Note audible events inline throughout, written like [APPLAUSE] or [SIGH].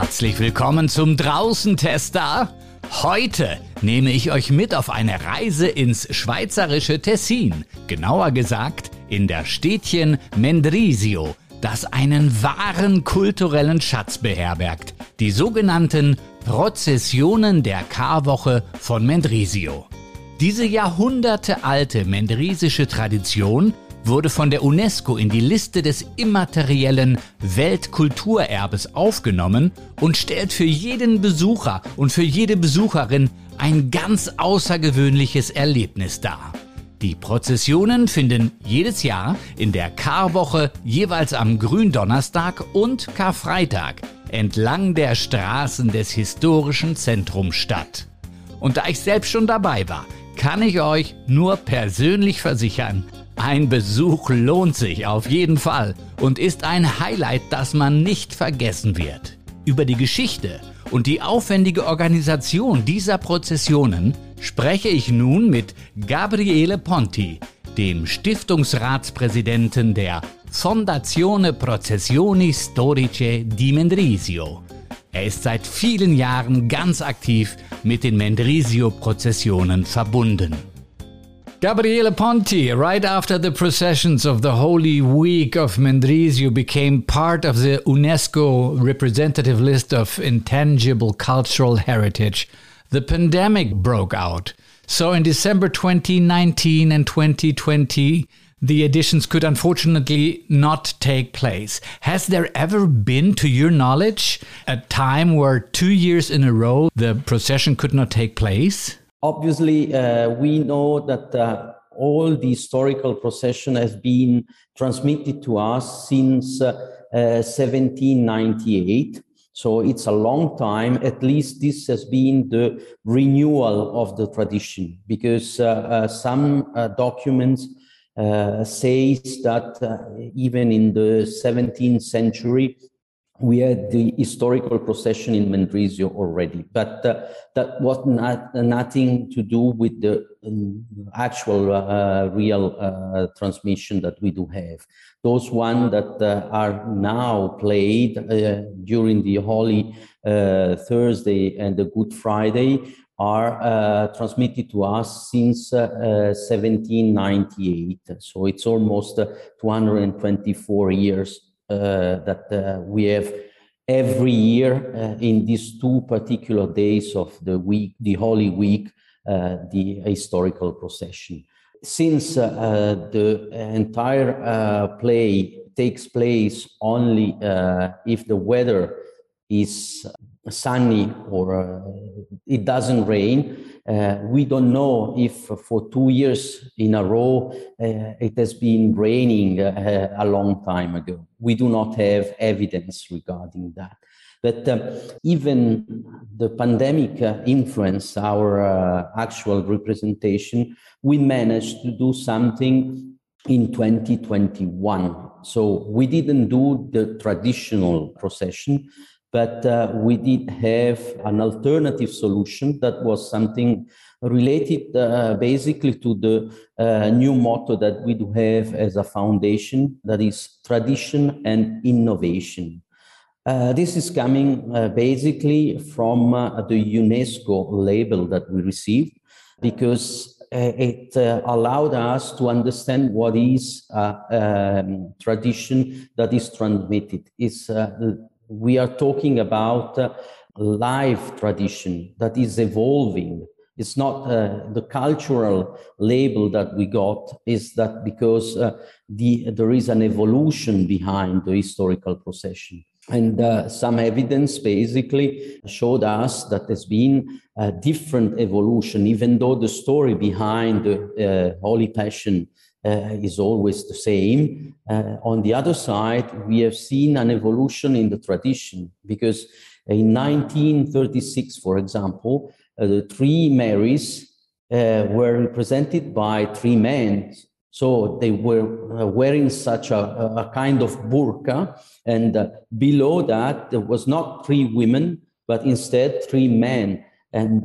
Herzlich willkommen zum Draußentester. Heute nehme ich euch mit auf eine Reise ins schweizerische Tessin, genauer gesagt in der Städtchen Mendrisio, das einen wahren kulturellen Schatz beherbergt, die sogenannten Prozessionen der Karwoche von Mendrisio. Diese jahrhundertealte mendrisische Tradition wurde von der UNESCO in die Liste des immateriellen Weltkulturerbes aufgenommen und stellt für jeden Besucher und für jede Besucherin ein ganz außergewöhnliches Erlebnis dar. Die Prozessionen finden jedes Jahr in der Karwoche jeweils am Gründonnerstag und Karfreitag entlang der Straßen des historischen Zentrums statt. Und da ich selbst schon dabei war, kann ich euch nur persönlich versichern, ein Besuch lohnt sich auf jeden Fall und ist ein Highlight, das man nicht vergessen wird. Über die Geschichte und die aufwendige Organisation dieser Prozessionen spreche ich nun mit Gabriele Ponti, dem Stiftungsratspräsidenten der Fondazione Processioni Storiche di Mendrisio. Er ist seit vielen Jahren ganz aktiv mit den Mendrisio-Prozessionen verbunden. Gabriele Ponti, right after the processions of the Holy Week of Mendrisio became part of the UNESCO representative list of intangible cultural heritage, the pandemic broke out. So in December 2019 and 2020, the editions could unfortunately not take place. Has there ever been, to your knowledge, a time where two years in a row the procession could not take place? Obviously, uh, we know that uh, all the historical procession has been transmitted to us since uh, 1798. Uh, so it's a long time. At least this has been the renewal of the tradition because uh, uh, some documents says that even in the 17th century, we had the historical procession in Mendrisio already, but uh, that was not, uh, nothing to do with the um, actual uh, real uh, transmission that we do have. Those ones that uh, are now played uh, during the Holy Thursday and the Good Friday are transmitted to us since 1798. So it's almost 224 years uh, that uh, we have every year uh, in these two particular days of the week, the Holy Week, the historical procession. Since the entire play takes place only if the weather is sunny or uh, it doesn't rain. Uh, we don't know if for two years in a row uh, it has been raining uh, a long time ago. We do not have evidence regarding that. But uh, even the pandemic uh, influenced our actual representation. We managed to do something in 2021. So we didn't do the traditional procession, but uh, we did have an alternative solution that was something related uh, basically to the uh, new motto that we do have as a foundation that is tradition and innovation. Uh, this is coming uh, basically from uh, the UNESCO label that we received because it allowed us to understand what is um, tradition that is transmitted. It's we are talking about uh, live tradition that is evolving. It's not uh, the cultural label that we got, is that because uh, the, there is an evolution behind the historical procession. And uh, some evidence basically showed us that there's been a different evolution, even though the story behind the uh, Holy Passion is always the same. Uh, on the other side, we have seen an evolution in the tradition because in 1936, for example, uh, the three Marys uh, were represented by three men. So they were uh, wearing such a, a, kind of burqa, and uh, below that, there was not three women, but instead three men. And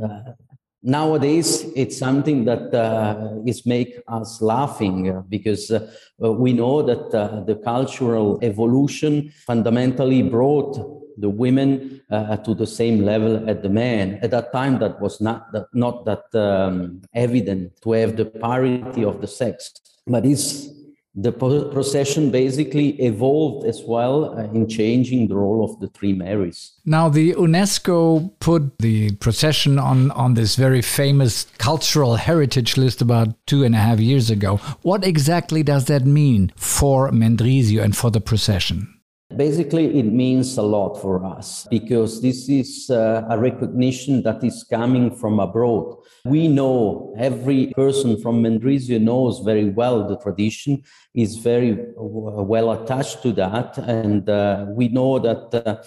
nowadays it's something that uh, is make us laughing uh, because uh, we know that uh, the cultural evolution fundamentally brought the women uh, to the same level at the men. At that time, that was not that, not that um, evident to have the parity of the sex. But it's the procession basically evolved as well uh, in changing the role of the three Marys. Now, the UNESCO put the procession on, on this very famous cultural heritage list about two and a half years ago. What exactly does that mean for Mendrisio and for the procession? Basically, it means a lot for us because this is uh, a recognition that is coming from abroad. We know every person from Mendrisio knows very well the tradition, is very well attached to that. And uh, we know that uh,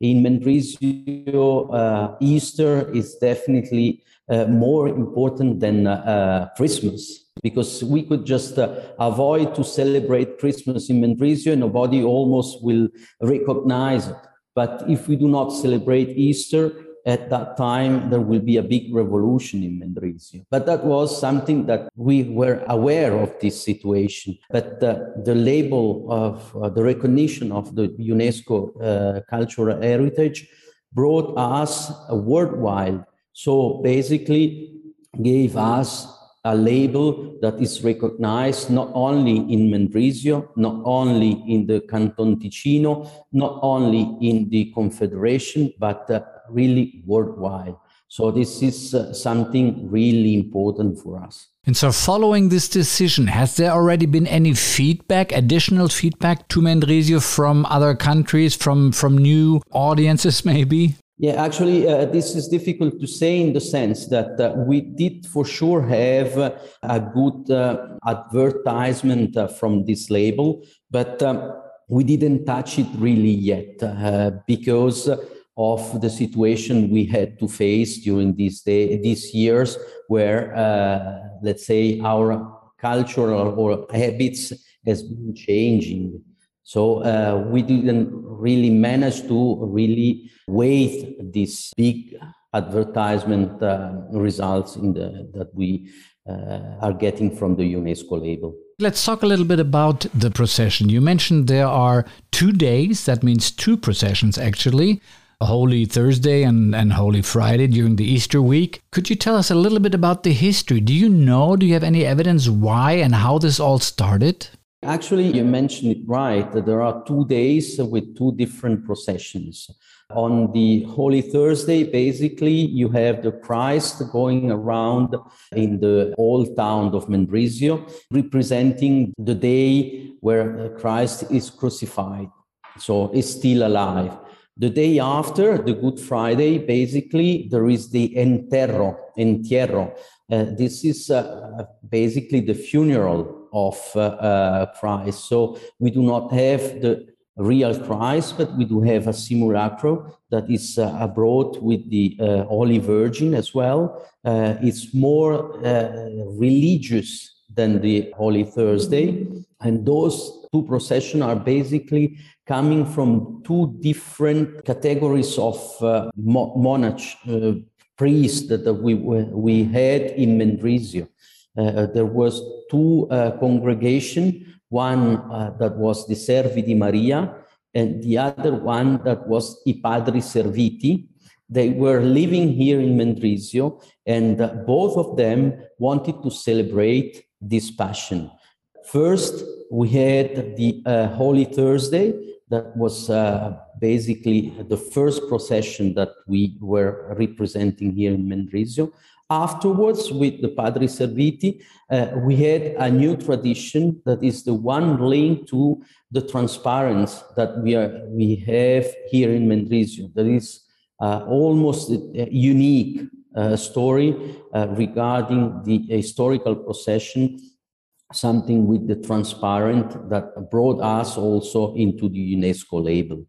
in Mendrisio, uh, Easter is definitely uh, more important than uh, Christmas because we could just uh, avoid to celebrate Christmas in Mendrisio, nobody almost will recognize it. But if we do not celebrate Easter, at that time there will be a big revolution in Mendrisio. But that was something that we were aware of this situation. But uh, the label of uh, the recognition of the UNESCO uh, cultural heritage brought us a worldwide. So basically gave us a label that is recognized not only in Mendrisio, not only in the Canton Ticino, not only in the Confederation, but uh, really worldwide. So this is uh, something really important for us. And so, following this decision, has there already been any feedback, additional feedback to Mendrisio from other countries, from from new audiences, maybe? Yeah, actually, uh, this is difficult to say in the sense that uh, we did for sure have uh, a good uh, advertisement uh, from this label, but um, we didn't touch it really yet uh, because of the situation we had to face during these day, these years, where let's say our cultural or habits has been changing. So uh, we didn't really manage to really weigh these big advertisement uh, results in the, that we uh, are getting from the UNESCO label. Let's talk a little bit about the procession. You mentioned there are two days, that means two processions actually. Holy Thursday and, and Holy Friday during the Easter week. Could you tell us a little bit about the history? Do you know, do you have any evidence why and how this all started? Actually, you mentioned it right. That there are two days with two different processions. On the Holy Thursday, basically, you have the Christ going around in the old town of Mendrisio, representing the day where Christ is crucified. So is still alive. The day after, the Good Friday, basically, there is the enterro, entierro. Uh, this is uh, basically the funeral of uh, uh, Christ. So we do not have the real Christ, but we do have a simulacrum that is uh, abroad with the uh, Holy Virgin as well. Uh, it's more uh, religious than the Holy Thursday. And those two processions are basically coming from two different categories of mo- monarch priests that we, we had in Mendrisio. Uh, there was two uh, congregation, one uh, that was the Servi di Maria, and the other one that was I Padri Serviti. They were living here in Mendrisio, and both of them wanted to celebrate this passion. First, we had the uh, Holy Thursday, that was uh, basically the first procession that we were representing here in Mendrisio. Afterwards, with the Padre Serviti, uh, we had a new tradition that is the one linked to the transparency that we are we have here in Mendrisio. That is uh, almost a unique uh, story uh, regarding the historical procession, something with the transparent that brought us also into the UNESCO label.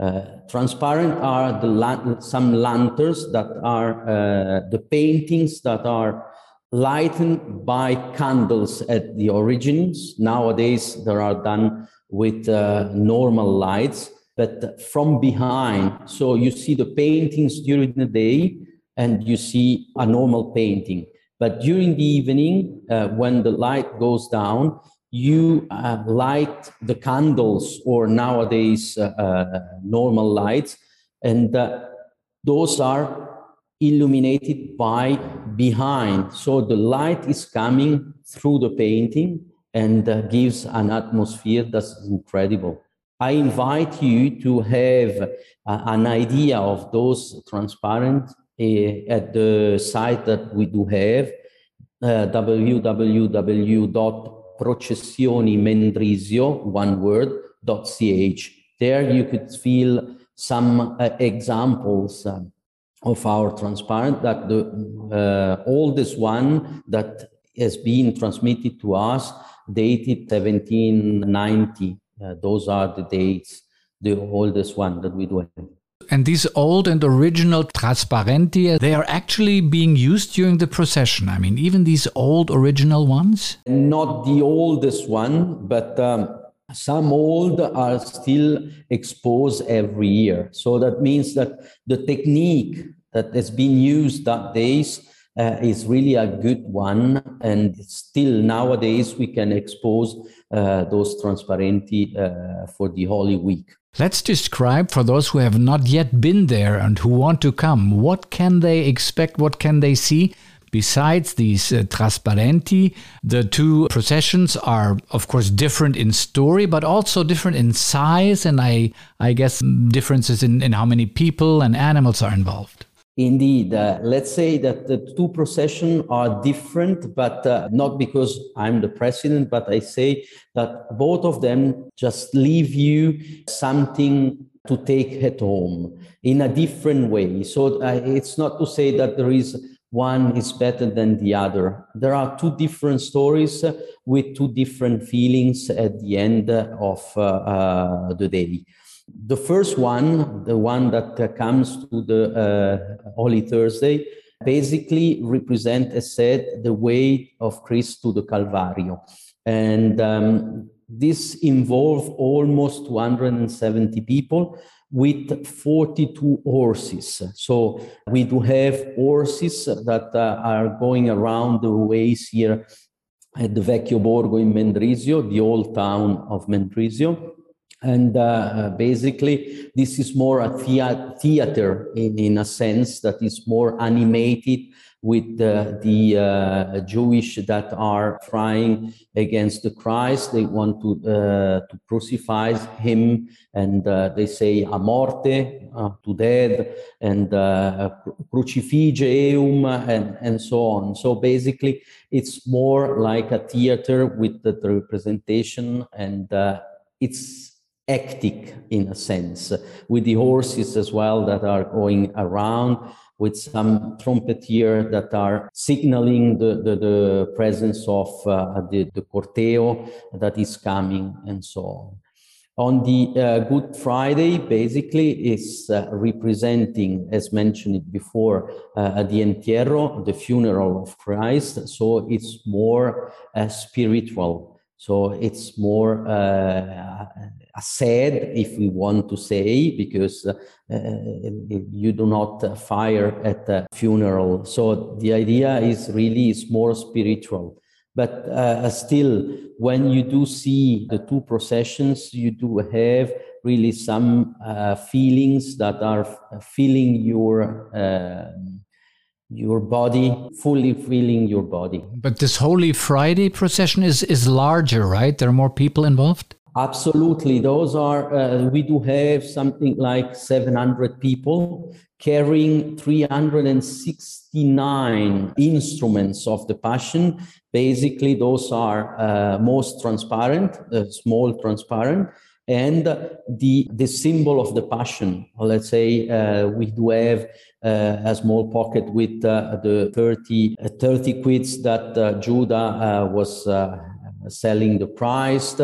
Uh, transparent are the some lanterns that are uh, the paintings that are lightened by candles at the origins. Nowadays, they are done with uh, normal lights, but from behind. So you see the paintings during the day and you see a normal painting. But during the evening, uh, when the light goes down, you uh, light the candles or nowadays uh, uh, normal lights, and uh, those are illuminated by behind. So the light is coming through the painting and gives an atmosphere that's incredible. I invite you to have uh, an idea of those transparent at the site that we do have, www processionimendrisio, one word, .ch. There you could feel some uh, examples uh, of our transparent that the uh, oldest one that has been transmitted to us dated 1790. Uh, those are the dates, the oldest one that we do have. And these old and original trasparenti, they are actually being used during the procession. I mean, even these old original ones? Not the oldest one, but um, some old are still exposed every year. So that means that the technique that has been used that days uh, is really a good one. And still nowadays we can expose uh, those transparenti uh, for the Holy Week. Let's describe for those who have not yet been there and who want to come, what can they expect, what can they see? Besides these uh, trasparenti, the two processions are, of course, different in story, but also different in size, and I, I guess differences in, in how many people and animals are involved. Indeed, uh, let's say that the two processions are different, but uh, not because I'm the president, but I say that both of them just leave you something to take at home in a different way. So uh, it's not to say that there is one is better than the other. There are two different stories with two different feelings at the end of uh, uh, the day. The first one, the one that uh, comes to the uh, Holy Thursday, basically represent, as said, the way of Christ to the Calvario. And um, this involved almost 270 people with 42 horses. So we do have horses that uh, are going around the ways here at the Vecchio Borgo in Mendrisio, the old town of Mendrisio. And uh, basically, this is more a thea- theater in, in a sense that is more animated with uh, the uh, Jewish that are trying against the Christ. They want to uh, to crucify him, and uh, they say "a morte," uh, to dead, and "crucifige eum," and and so on. So basically, it's more like a theater with the, the representation, and it's hectic in a sense, with the horses as well that are going around, with some trumpeter that are signaling the, the, the presence of uh, the, the corteo that is coming and so on. On the uh, Good Friday, basically, is uh, representing, as mentioned before, uh, the entierro, the funeral of Christ. So it's more uh, spiritual. So it's more uh, sad, if we want to say, because uh, you do not fire at a funeral. So the idea is really is more spiritual. But uh, still, when you do see the two processions, you do have really some uh, feelings that are filling your uh, your body, fully feeling your body. But this Holy Friday procession is is larger, right? There are more people involved. Absolutely. Those are, uh, we do have something like 700 people carrying 369 instruments of the Passion. Basically, those are uh, most transparent, uh, small transparent, and the, the symbol of the Passion. Let's say uh, we do have uh, a small pocket with uh, the 30, 30 quids that Judah was selling the price.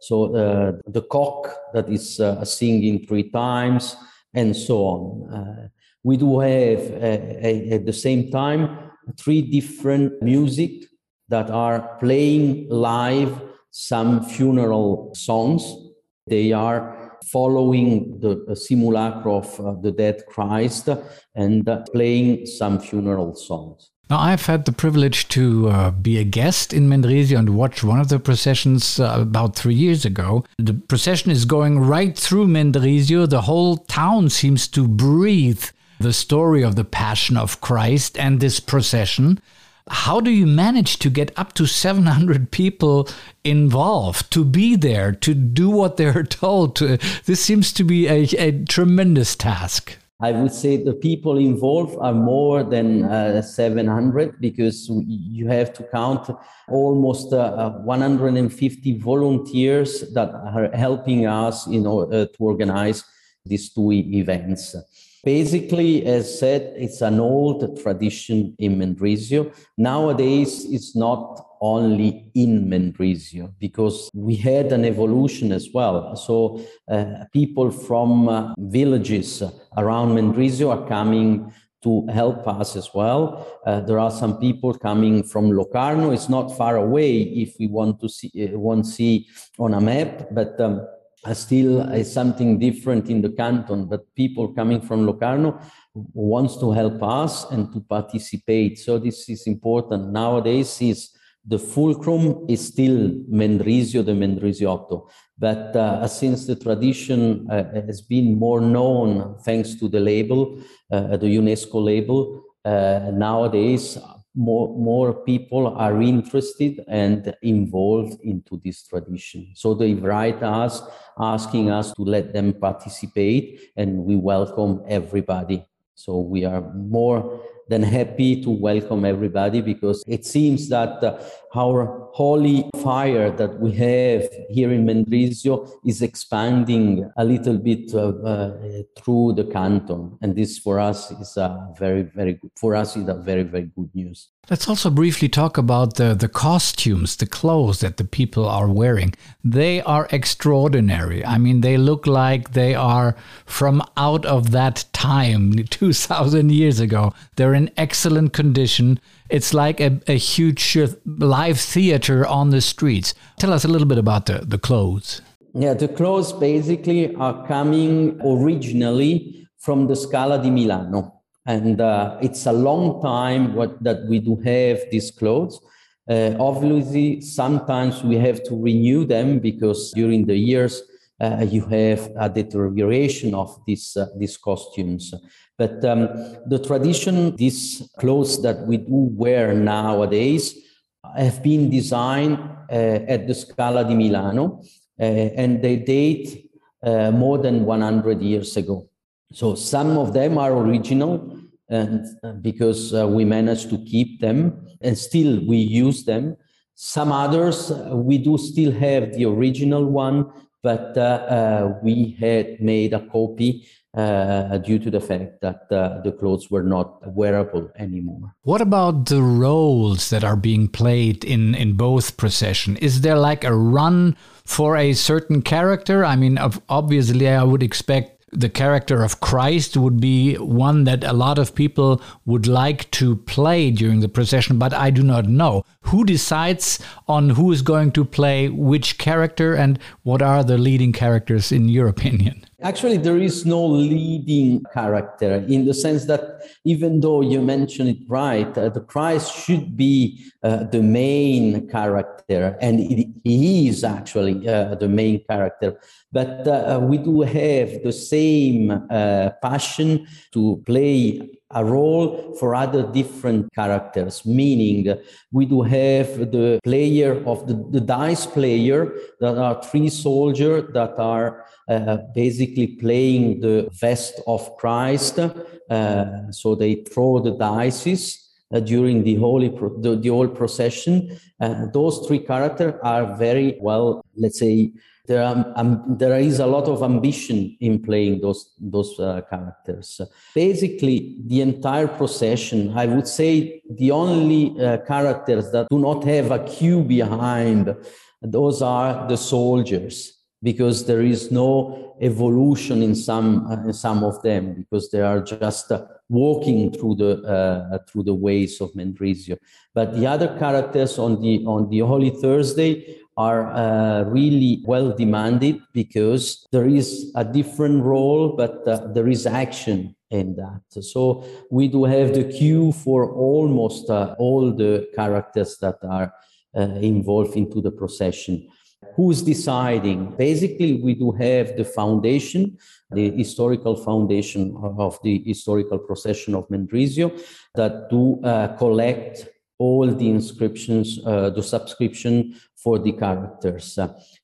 So uh, the cock that is uh, singing three times and so on. Uh, we do have at the same time three different music that are playing live some funeral songs. They are following the simulacrum of uh, the dead Christ and uh, playing some funeral songs. Now, I've had the privilege to uh, be a guest in Mendrisio and watch one of the processions uh, about three years ago. The procession is going right through Mendrisio. The whole town seems to breathe the story of the Passion of Christ and this procession. How do you manage to get up to 700 people involved, to be there, to do what [LAUGHS] they're told? To, this seems to be a, a tremendous task. I would say the people involved are more than uh, 700 because you have to count almost uh, 150 volunteers that are helping us in order to organize these two events. Basically, as said, it's an old tradition in Mendrisio. Nowadays, it's not only in Mendrisio because we had an evolution as well. So uh, people from uh, villages around Mendrisio are coming to help us as well. Uh, there are some people coming from Locarno. It's not far away if we want to see, uh, want see on a map, but um, still is something different in the canton, but people coming from Locarno wants to help us and to participate. So this is important. Nowadays is the fulcrum is still Mendrisio, the Mendrisiotto. But uh, since the tradition uh, has been more known thanks to the label, uh, the UNESCO label, uh, nowadays more, more people are interested and involved into this tradition. So they write us asking us to let them participate and we welcome everybody. So we are more than happy to welcome everybody because it seems that uh, our holy fire that we have here in Mendrisio is expanding a little bit uh, uh, through the canton. And this for us is a very, very good, for us is a very, very good news. Let's also briefly talk about the, the costumes, the clothes that the people are wearing. They are extraordinary. I mean, they look like they are from out of that time, [LAUGHS] 2,000 years ago. They're in excellent condition. It's like a, a huge live theater on the streets. Tell us a little bit about the, the clothes. Yeah, the clothes basically are coming originally from the Scala di Milano and uh, it's a long time what, that we do have these clothes. Uh, obviously, sometimes we have to renew them because during the years uh, you have a deterioration of these uh, these costumes. But um, the tradition, these clothes that we do wear nowadays, have been designed uh, at the Scala di Milano, uh, and they date more than 100 years ago. So some of them are original, and uh, because uh, we managed to keep them, and still we use them. Some others uh, we do still have the original one, but we had made a copy uh, due to the fact that uh, the clothes were not wearable anymore. What about the roles that are being played in, in both procession? Is there like a run for a certain character? I mean, obviously, I would expect the character of Christ would be one that a lot of people would like to play during the procession, but I do not know. Who decides on who is going to play which character and what are the leading characters in your [LAUGHS] opinion? Actually, there is no leading character in the sense that even though you mentioned it right, uh, the Christ should be uh, the main character, and he is actually uh, the main character. But uh, we do have the same uh, passion to play a role for other different characters, meaning we do have the player of the, the dice player that are three soldiers that are uh, basically playing the vest of Christ. Uh, so they throw the dice uh, during the holy pro- the, the whole procession. Uh, those three characters are very well, let's say, there, are, um, there is a lot of ambition in playing those those uh, characters. Basically, the entire procession, I would say, the only uh, characters that do not have a cue behind, those are the soldiers, because there is no evolution in some uh, in some of them, because they are just uh, walking through the uh, through the ways of Mendrisio. But the other characters on the on the Holy Thursday are uh, really well demanded because there is a different role, but uh, there is action in that. So we do have the queue for almost uh, all the characters that are uh, involved into the procession. Who's deciding? Basically, we do have the foundation, the historical foundation of the historical procession of Mendrisio that do uh, collect all the inscriptions, uh, the subscription for the characters.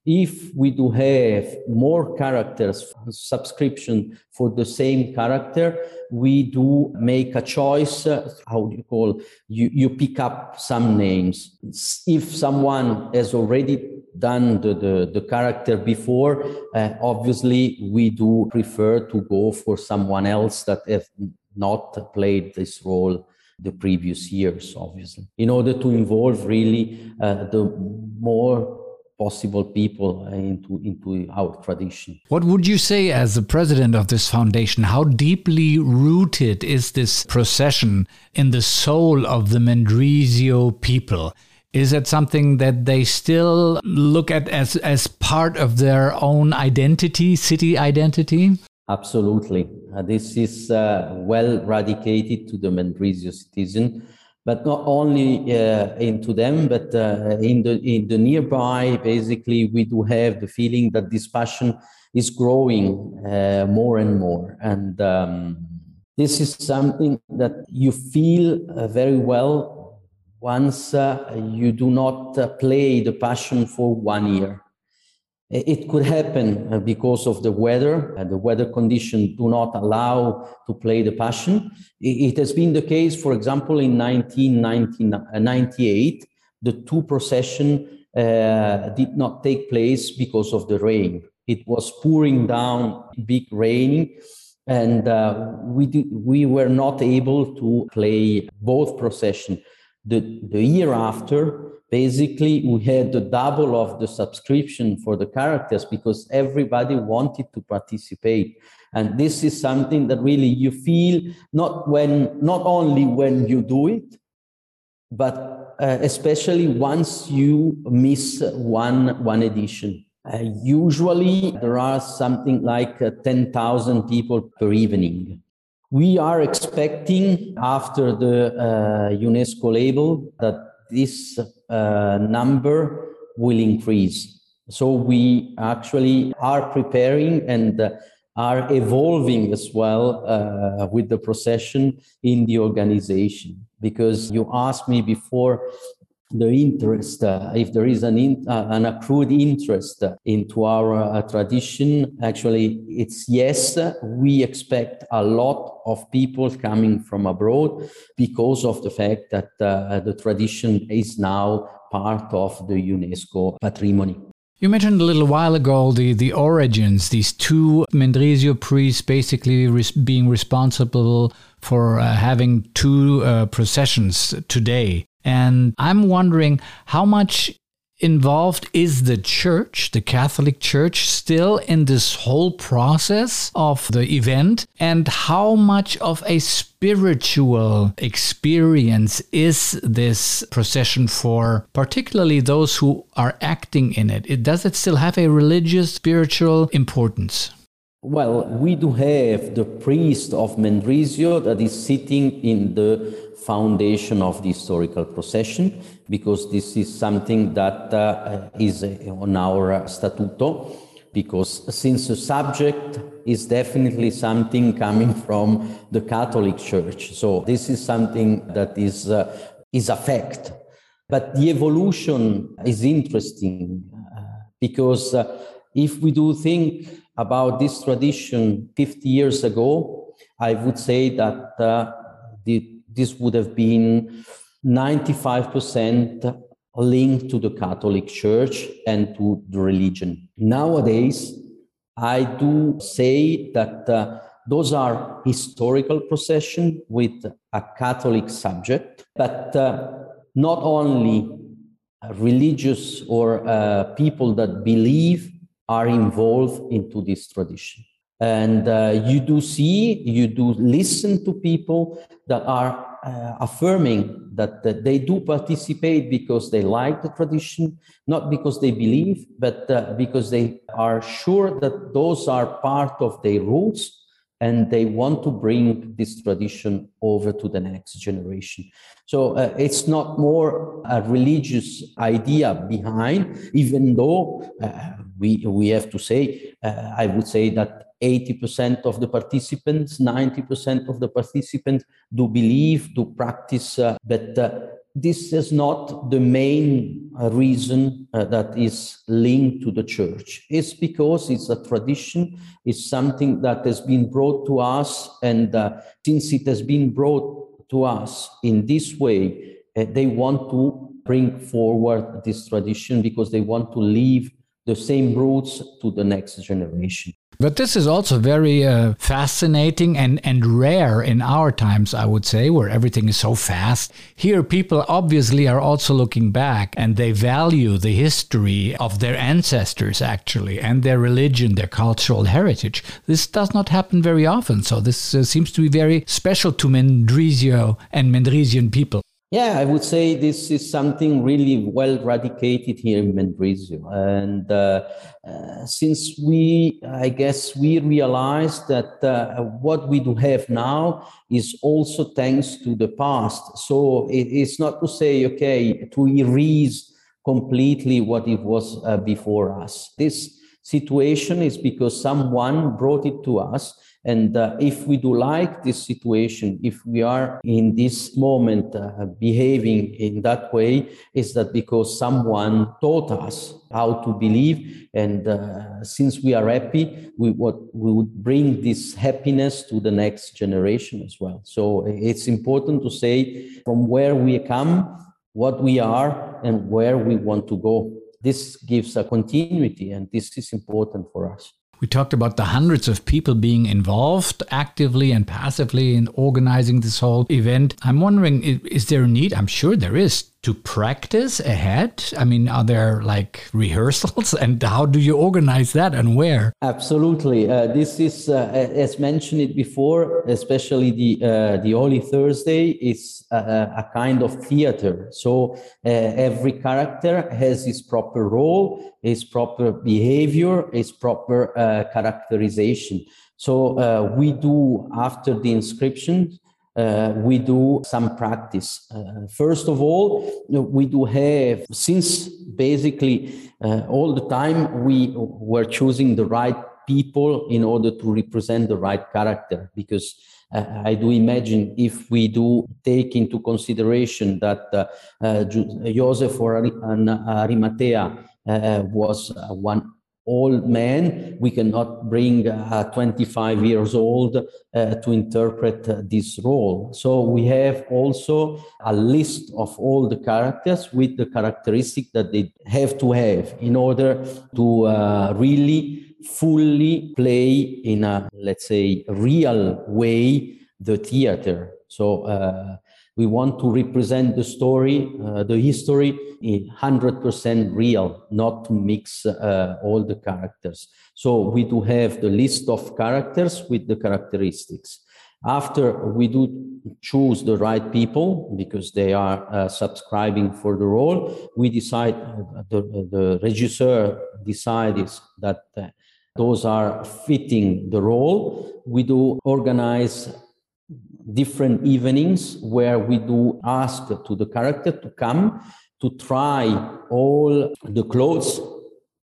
If we do have more characters subscription for the same character, we do make a choice. Uh, how do you call? You you pick up some names. If someone has already done the, the, the character before, uh, obviously we do prefer to go for someone else that have not played this role the previous years, obviously, in order to involve really uh, the more possible people into into our tradition. What would you say as the president of this foundation? How deeply rooted is this procession in the soul of the Mendrisio people? Is it something that they still look at as as part of their own identity, city identity? Absolutely. Uh, this is uh, well radicated to the Mendrisio citizen, but not only uh, into them, but uh, in the in the nearby. Basically, we do have the feeling that this passion is growing uh, more and more, and um, this is something that you feel uh, very well once you do not play the passion for one year it could happen uh, because of the weather. and the weather conditions do not allow to play the Passion. It has been the case, for example, in 1998, the two procession uh, did not take place because of the rain. It was pouring down, big raining, and uh, we did, we were not able to play both procession. The the year after, basically we had the double of the subscription for the characters because everybody wanted to participate. And this is something that really you feel not when not only when you do it but uh, especially once you miss one one edition. Uh, usually there are something like uh, 10,000 people per evening. We are expecting after the uh, UNESCO label that this uh, number will increase. So we actually are preparing and uh, are evolving as well uh, with the procession in the organization. Because you asked me before the interest, uh, if there is an, in, uh, an accrued interest into our uh, tradition, actually, it's yes. We expect a lot of people coming from abroad because of the fact that uh, the tradition is now part of the UNESCO patrimony. You mentioned a little while ago the, the origins, these two Mendrisio priests basically res- being responsible for uh, having two uh, processions today. And I'm wondering how much involved is the church, the Catholic Church, still in this whole process of the event? And how much of a spiritual experience is this procession for, particularly those who are acting in it? it does it still have a religious, spiritual importance? Well, we do have the priest of Mendrisio that is sitting in the foundation of the historical procession because this is something that uh, is uh, on our statuto because since the subject is definitely something coming from the Catholic Church. So this is something that is, uh, is a fact. But the evolution is interesting uh, because uh, if we do think about this tradition 50 years ago, I would say that uh, this would have been 95% linked to the Catholic Church and to the religion. Nowadays, I do say that uh, those are historical procession with a Catholic subject, but uh, not only religious or uh, people that believe are involved into this tradition. And uh, you do see, you do listen to people that are uh, affirming that, that, they do participate because they like the tradition, not because they believe, but uh, because they are sure that those are part of their roots and they want to bring this tradition over to the next generation. So uh, it's not more a religious idea behind, even though uh, we, we have to say, uh, I would say that 80% of the participants, 90% of the participants do believe, do practice, uh, but uh, this is not the main reason uh, that is linked to the church. It's because it's a tradition, it's something that has been brought to us, and uh, since it has been brought to us in this way, uh, they want to bring forward this tradition because they want to leave the same roots to the next generation. But this is also very uh, fascinating and, and rare in our times, I would say, where everything is so fast. Here, people obviously are also looking back and they value the history of their ancestors, actually, and their religion, their cultural heritage. This does not happen very often. So, this uh, seems to be very special to Mendrisio and Mendrisian people. Yeah, I would say this is something really well eradicated here in Mendrisio. And uh, uh, since we, I guess, we realized that uh, what we do have now is also thanks to the past. So it, it's not to say, okay, to erase completely what it was uh, before us. This situation is because someone brought it to us and uh, if we do like this situation, if we are in this moment uh, behaving in that way, is that because someone taught us how to believe. And uh, since we are happy, we, what, we would bring this happiness to the next generation as well. So it's important to say from where we come, what we are, and where we want to go. This gives a continuity, and this is important for us. We talked about the hundreds of people being involved actively and passively in organizing this whole event. I'm wondering, is there a need? I'm sure there is to practice ahead? I mean, are there like rehearsals [LAUGHS] and how do you organize that and where? Absolutely. Uh, this is, uh, as mentioned it before, especially the, uh, the Holy Thursday is a, a, kind of theater. So uh, every character has his proper role, his proper behavior, his proper uh, characterization. So uh, we do after the inscription, uh, we do some practice. Uh, first of all, we do have, since basically uh, all the time we were choosing the right people in order to represent the right character, because uh, I do imagine if we do take into consideration that uh, uh, Joseph of Arimathea was one old man. We cannot bring a 25 years old uh, to interpret uh, this role. So we have also a list of all the characters with the characteristic that they have to have in order to uh, really fully play in a, let's say, real way the theater. So uh, we want to represent the story, uh, the history, in 100% real, not to mix uh, all the characters. So we do have the list of characters with the characteristics. After we do choose the right people because they are uh, subscribing for the role, we decide, uh, the, the regisseur decides that uh, those are fitting the role. We do organize different evenings where we do ask to the character to come to try all the clothes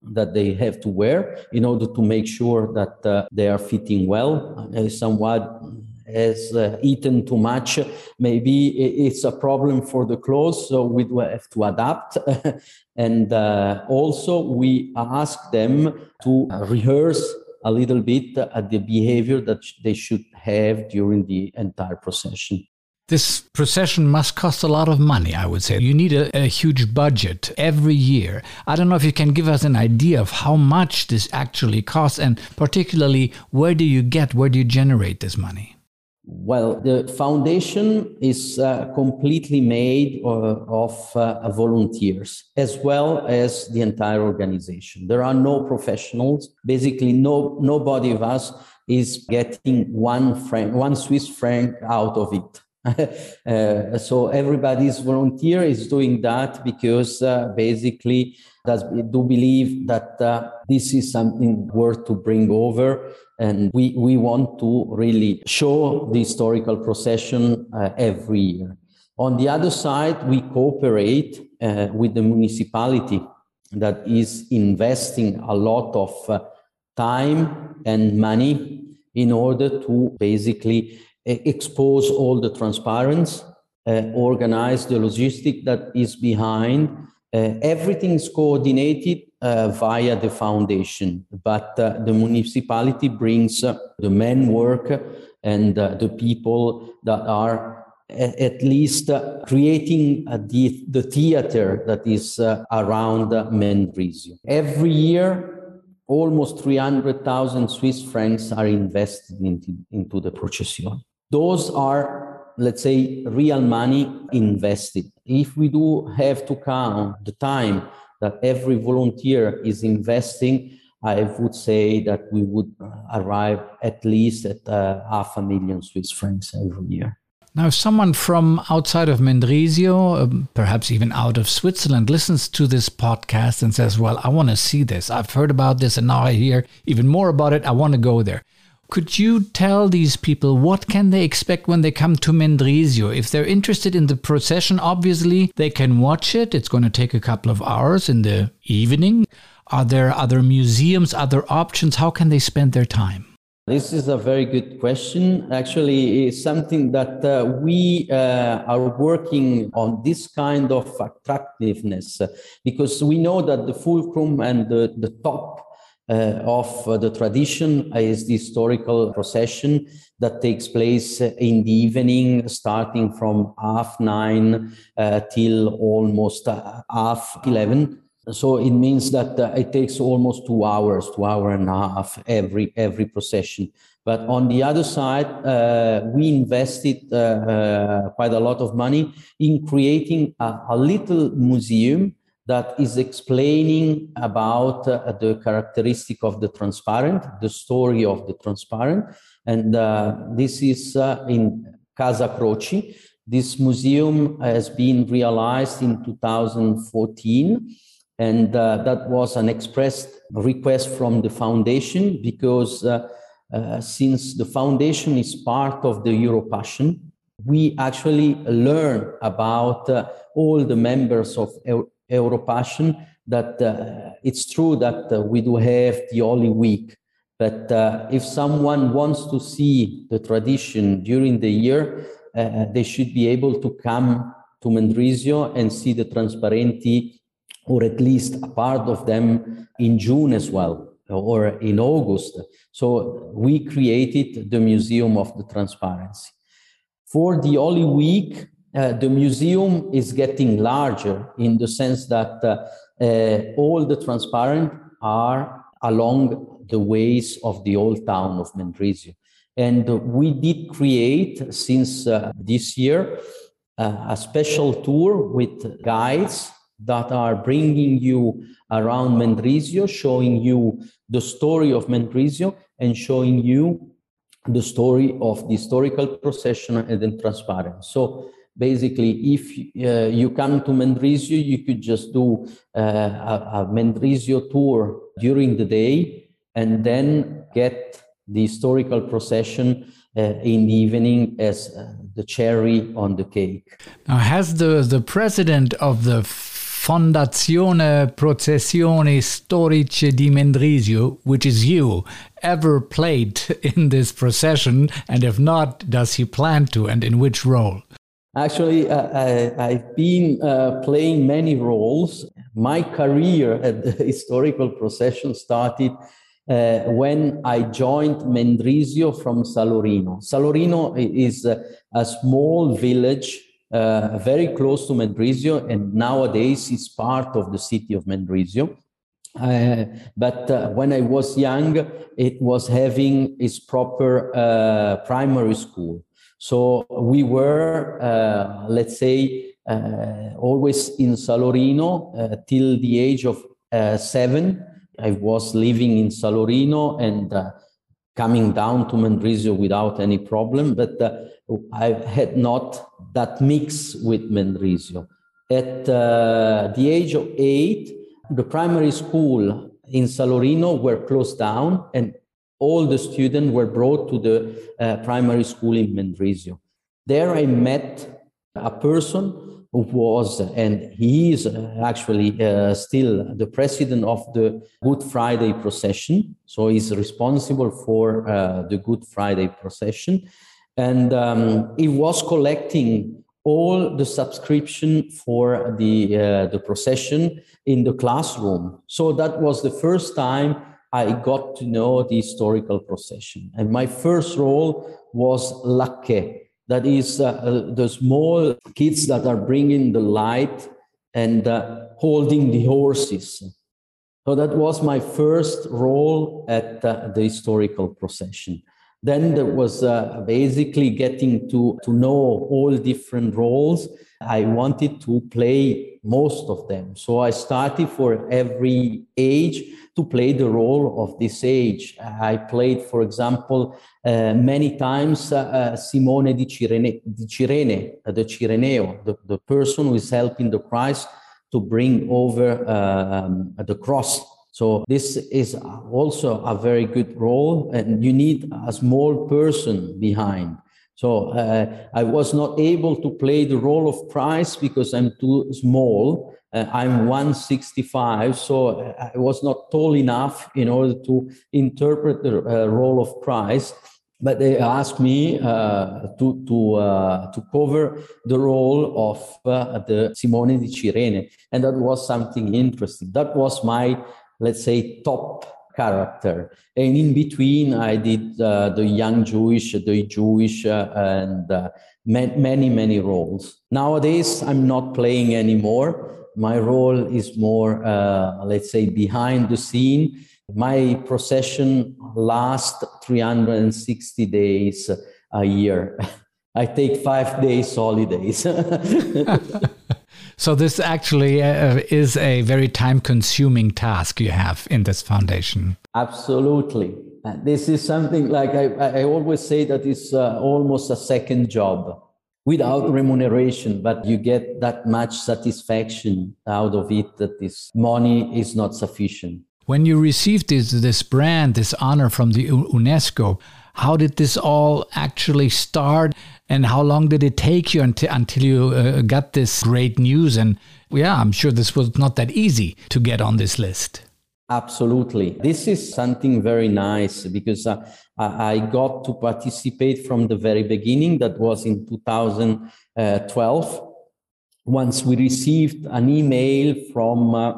that they have to wear in order to make sure that uh, they are fitting well. Uh, someone has uh, eaten too much, maybe it's a problem for the clothes, so we have to adapt. [LAUGHS] and uh, also, we ask them to rehearse a little bit at the behavior that they should have during the entire procession. This procession must cost a lot of money, I would say. You need a, a, huge budget every year. I don't know if you can give us an idea of how much this actually costs, and particularly where do you get, where do you generate this money? Well, the foundation is uh, completely made uh, of uh, volunteers as well as the entire organization. There are no professionals. Basically, no nobody of us is getting one franc, one Swiss franc out of it. [LAUGHS] uh, so everybody's volunteer is doing that because uh, basically does do believe that uh, this is something worth to bring over and we, we want to really show the historical procession uh, every year. On the other side, we cooperate uh, with the municipality that is investing a lot of uh, time and money in order to basically expose all the transparency, uh, organize the logistic that is behind. Uh, everything is coordinated uh, via the foundation, but uh, the municipality brings uh, the men work and uh, the people that are at least creating the, the theater that is around Mendrisio. Every year, almost 300,000 Swiss francs are invested into, into the procession. Those are, let's say, real money invested. If we do have to count the time that every volunteer is investing, I would say that we would arrive at least at uh, half a million Swiss francs every year. Now, if someone from outside of Mendrisio, um, perhaps even out of Switzerland, listens to this podcast and says, Well, I want to see this. I've heard about this and now I hear even more about it. I want to go there. Could you tell these people what can they expect when they come to Mendrisio? If they're interested in the procession, obviously they can watch it. It's going to take a couple of hours in the evening. Are there other museums, other options? How can they spend their time? This is a very good question. Actually, it's something that uh, we uh, are working on this kind of attractiveness because we know that the fulcrum and the, the top of uh, the tradition is the historical procession that takes place in the evening, starting from half nine uh, till almost half 11. So it means that uh, it takes almost two hours, two hour and a half every every procession. But on the other side, uh, we invested uh, quite a lot of money in creating a, a little museum that is explaining about uh, the characteristic of the transparent, the story of the transparent. And uh, this is uh, in Casa Croci. This museum has been realized in 2014. And uh, that was an expressed request from the foundation because uh, uh, since the foundation is part of the Europassion, we actually learn about all the members of Europassion that uh, it's true that uh, we do have the Holy Week, but uh, if someone wants to see the tradition during the year, uh, they should be able to come to Mendrisio and see the Transparenti, or at least a part of them in June as well, or in August. So we created the Museum of the Transparency. For the Holy Week, uh, the museum is getting larger in the sense that uh, uh, all the transparent are along the ways of the old town of Mendrisio. And we did create since uh, this year a special tour with guides that are bringing you around Mendrisio, showing you the story of Mendrisio and showing you the story of the historical procession and the transparent. So basically if uh, you come to Mendrisio, you could just do uh, a, a Mendrisio tour during the day and then get the historical procession uh, in the evening as uh, the cherry on the cake. Now, has the, the president of the Fondazione Processioni Storiche di Mendrisio, which is you, ever played [LAUGHS] in this procession? And if not, does he plan to, and in which role? Actually, uh, I, have been uh, playing many roles. My career at the [LAUGHS] historical procession started uh, when I joined Mendrisio from Salorino. Salorino is a, small village uh, very close to Mendrisio, and nowadays is part of the city of Mendrisio. Uh, but when I was young, it was having its proper primary school. So we were, uh, let's say, uh, always in Salorino uh, till the age of uh, seven. I was living in Salorino and uh, coming down to Mendrisio without any problem, but uh, I had not that mix with Mendrisio. At the age of eight, the primary school in Salorino were closed down and all the students were brought to the uh, primary school in Mendrisio. There I met a person who was, and he is actually uh, still the president of the Good Friday procession. So he's responsible for uh, the Good Friday procession. And um, he was collecting all the subscription for the, uh, the procession in the classroom. So that was the first time I got to know the historical procession. And my first role was lacquet. That is uh, uh, the small kids that are bringing the light and uh, holding the horses. So that was my first role at uh, the historical procession. Then there was uh, basically getting to, to know all different roles. I wanted to play most of them. So I started for every age to play the role of this age. I played, for example, uh, many times uh, uh Simone di Cirene, di Cirene uh, the Cireneo, the, the person who is helping the Christ to bring over um, the cross so this is also a very good role, and you need a small person behind. So uh, I was not able to play the role of Christ because I'm too small. Uh, I'm 165, so I was not tall enough in order to interpret the uh, role of Christ. But they asked me uh, to to uh, to cover the role of uh, the Simone di Cirene, and that was something interesting. That was my let's say, top character. And in between, I did uh, the young Jewish, the Jewish, uh, and uh, many, many roles. Nowadays, I'm not playing anymore. My role is more, uh, let's say, behind the scene. My procession lasts 360 days a year. [LAUGHS] I take five days holidays. [LAUGHS] So this actually uh, is a very time-consuming task you have in this foundation. Absolutely. This is something like I, I always say that it's uh, almost a second job without remuneration, but you get that much satisfaction out of it that this money is not sufficient. When you received this, this brand, this honor from the UNESCO, how did this all actually start? And how long did it take you until, until you uh, got this great news? And yeah, I'm sure this was not that easy to get on this list. Absolutely. This is something very nice because uh, I got to participate from the very beginning. That was in 2012. Once we received an email from uh,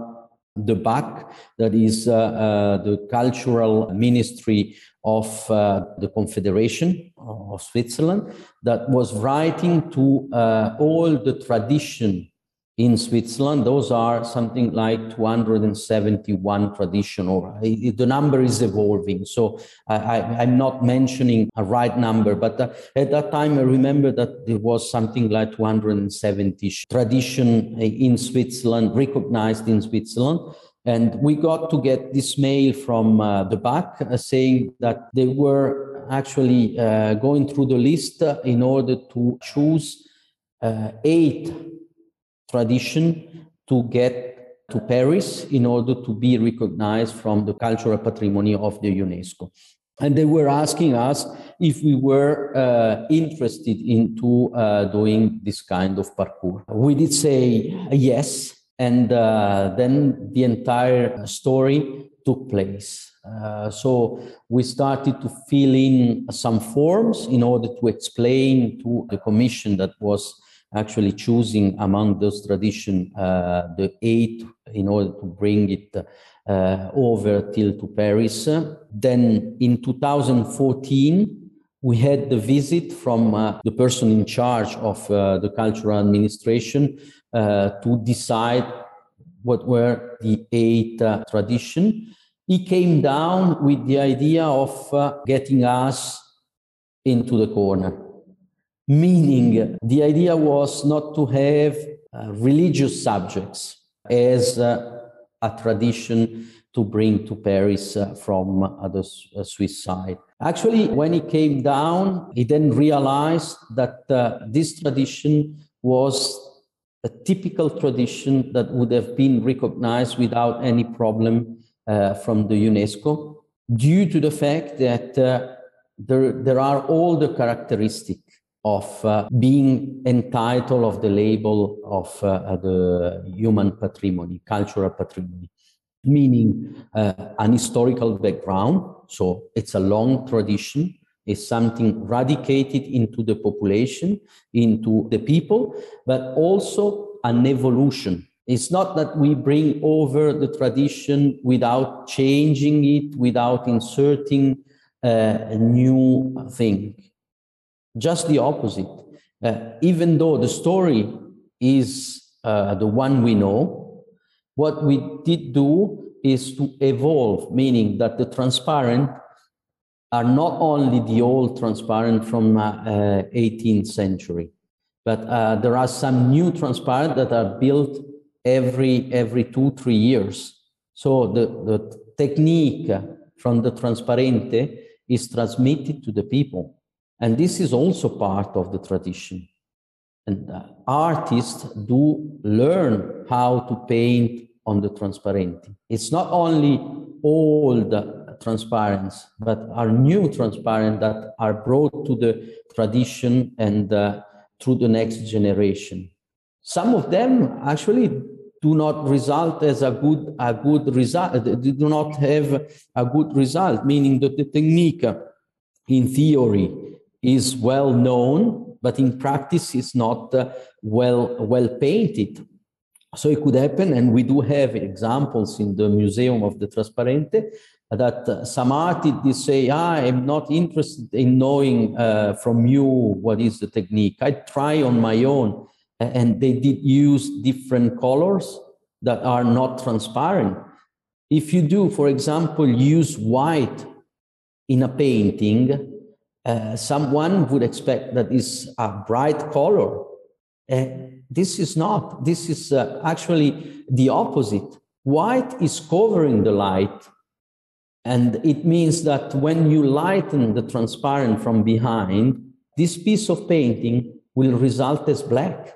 the BAK, that is uh, uh, the cultural ministry of uh, the Confederation of Switzerland that was writing to uh, all the tradition in Switzerland. Those are something like 271 tradition, or the number is evolving. So I, am not mentioning a right number, but uh, at that time I remember that there was something like 270 tradition in Switzerland, recognized in Switzerland. And we got to get this mail from uh, the back uh, saying that they were actually uh, going through the list in order to choose uh, eight tradition to get to Paris in order to be recognized from the cultural patrimony of the UNESCO. And they were asking us if we were uh, interested into uh, doing this kind of parcours. We did say yes, and uh, then the entire story took place. Uh, so we started to fill in some forms in order to explain to the commission that was actually choosing among those tradition uh, the eight in order to bring it uh, over till to Paris. Then in 2014, we had the visit from uh, the person in charge of uh, the cultural administration to decide what were the eight uh, tradition. He came down with the idea of uh, getting us into the corner, meaning the idea was not to have uh, religious subjects as uh, a tradition to bring to Paris uh, from the Swiss side. Actually, when he came down, he then realized that uh, this tradition was a typical tradition that would have been recognized without any problem uh, from the UNESCO due to the fact that uh, there, there are all the characteristics of uh, being entitled of the label of uh, the human patrimony, cultural patrimony, meaning uh, an historical background. So it's a long tradition, it's something radicated into the population, into the people, but also an evolution. It's not that we bring over the tradition without changing it, without inserting uh, a new thing just the opposite. Uh, even though the story is uh, the one we know, what we did do is to evolve, meaning that the transparent are not only the old transparent from uh, 18th uh, century, but uh, there are some new transparent that are built every every two three years. So the, the technique from the transparente is transmitted to the people. And this is also part of the tradition. And uh, artists do learn how to paint on the transparente. It's not only old transparents, but are new transparent that are brought to the tradition and uh, through the next generation. Some of them actually do not result as a good a good result. They do not have a good result, meaning that the technique, in theory, is well known, but in practice is not uh, well, well painted. So it could happen, and we do have examples in the Museum of the Trasparente that some artists say, ah, I'm not interested in knowing uh, from you what is the technique. I try on my own. And they did use different colors that are not transparent. If you do, for example, use white in a painting, uh, someone would expect that is a bright color. Uh, this is not. This is uh, actually the opposite. White is covering the light. And it means that when you lighten the transparent from behind, this piece of painting will result as black.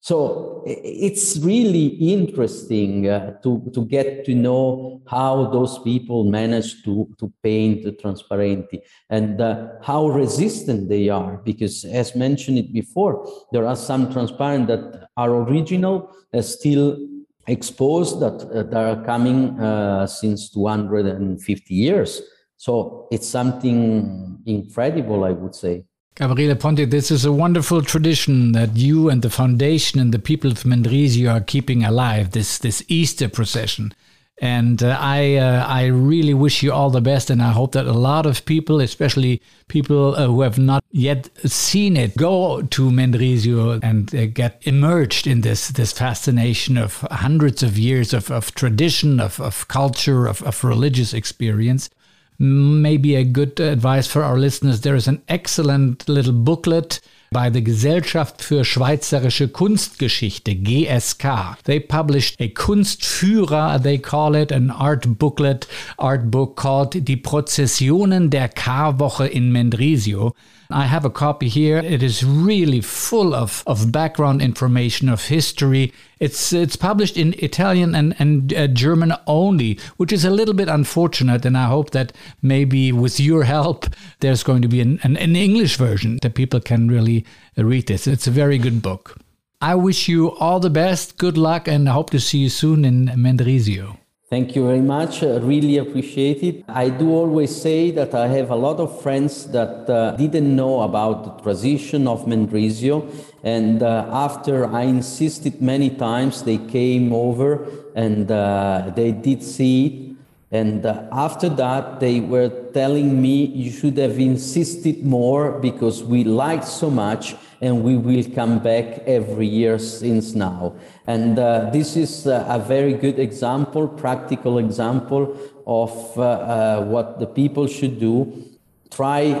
So it's really interesting uh, to, to get to know how those people manage to, to paint the transparenti and uh, how resistant they are. Because as mentioned it before, there are some transparent that are original, uh, still exposed that, uh, that are coming uh, since 250 years. So it's something incredible, I would say. Gabriele Ponti, this is a wonderful tradition that you and the foundation and the people of Mendrisio are keeping alive. This this Easter procession, and uh, I uh, I really wish you all the best, and I hope that a lot of people, especially people uh, who have not yet seen it, go to Mendrisio and uh, get immersed in this this fascination of hundreds of years of, of tradition, of, of culture, of, of religious experience maybe a good advice for our listeners. There is an excellent little booklet by the Gesellschaft für Schweizerische Kunstgeschichte, GSK. They published a Kunstführer, they call it, an art booklet, art book called Die Prozessionen der Karwoche in Mendrisio. I have a copy here. It is really full of, of background information, of history. It's it's published in Italian and, and uh, German only, which is a little bit unfortunate. And I hope that maybe with your help, there's going to be an, an, an English version that people can really read this. It's a very good book. I wish you all the best, good luck, and I hope to see you soon in Mendrisio. Thank you very much. I really appreciate it. I do always say that I have a lot of friends that uh, didn't know about the transition of Mendrisio. And uh, after I insisted many times, they came over and uh, they did see it. And uh, after that, they were telling me you should have insisted more because we liked so much and we will come back every year since now. And uh, this is uh, a very good example, practical example of uh, uh, what the people should do. Try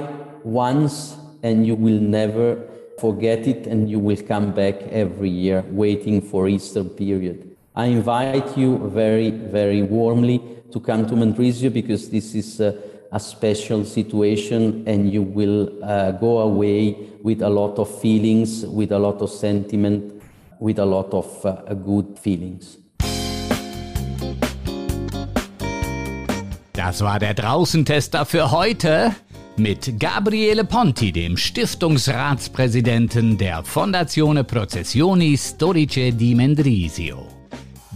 once and you will never forget it and you will come back every year waiting for Easter period. I invite you very, very warmly to come to Mendrisio because this is uh, a special situation and you will uh, go away with a lot of feelings, with a lot of sentiment, with a lot of uh, good feelings. Das war der Draußentester für heute mit Gabriele Ponti, dem Stiftungsratspräsidenten der Fondazione Processioni Storiche di Mendrisio.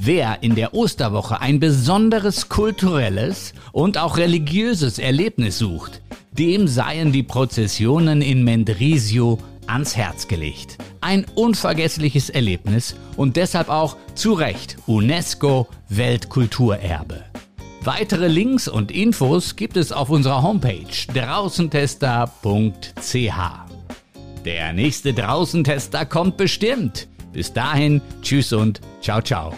Wer in der Osterwoche ein besonderes kulturelles und auch religiöses Erlebnis sucht, dem seien die Prozessionen in Mendrisio ans Herz gelegt. Ein unvergessliches Erlebnis und deshalb auch zu Recht UNESCO Weltkulturerbe. Weitere Links und Infos gibt es auf unserer Homepage draußentester.ch. Der nächste Draußentester kommt bestimmt. Bis dahin, tschüss und ciao ciao.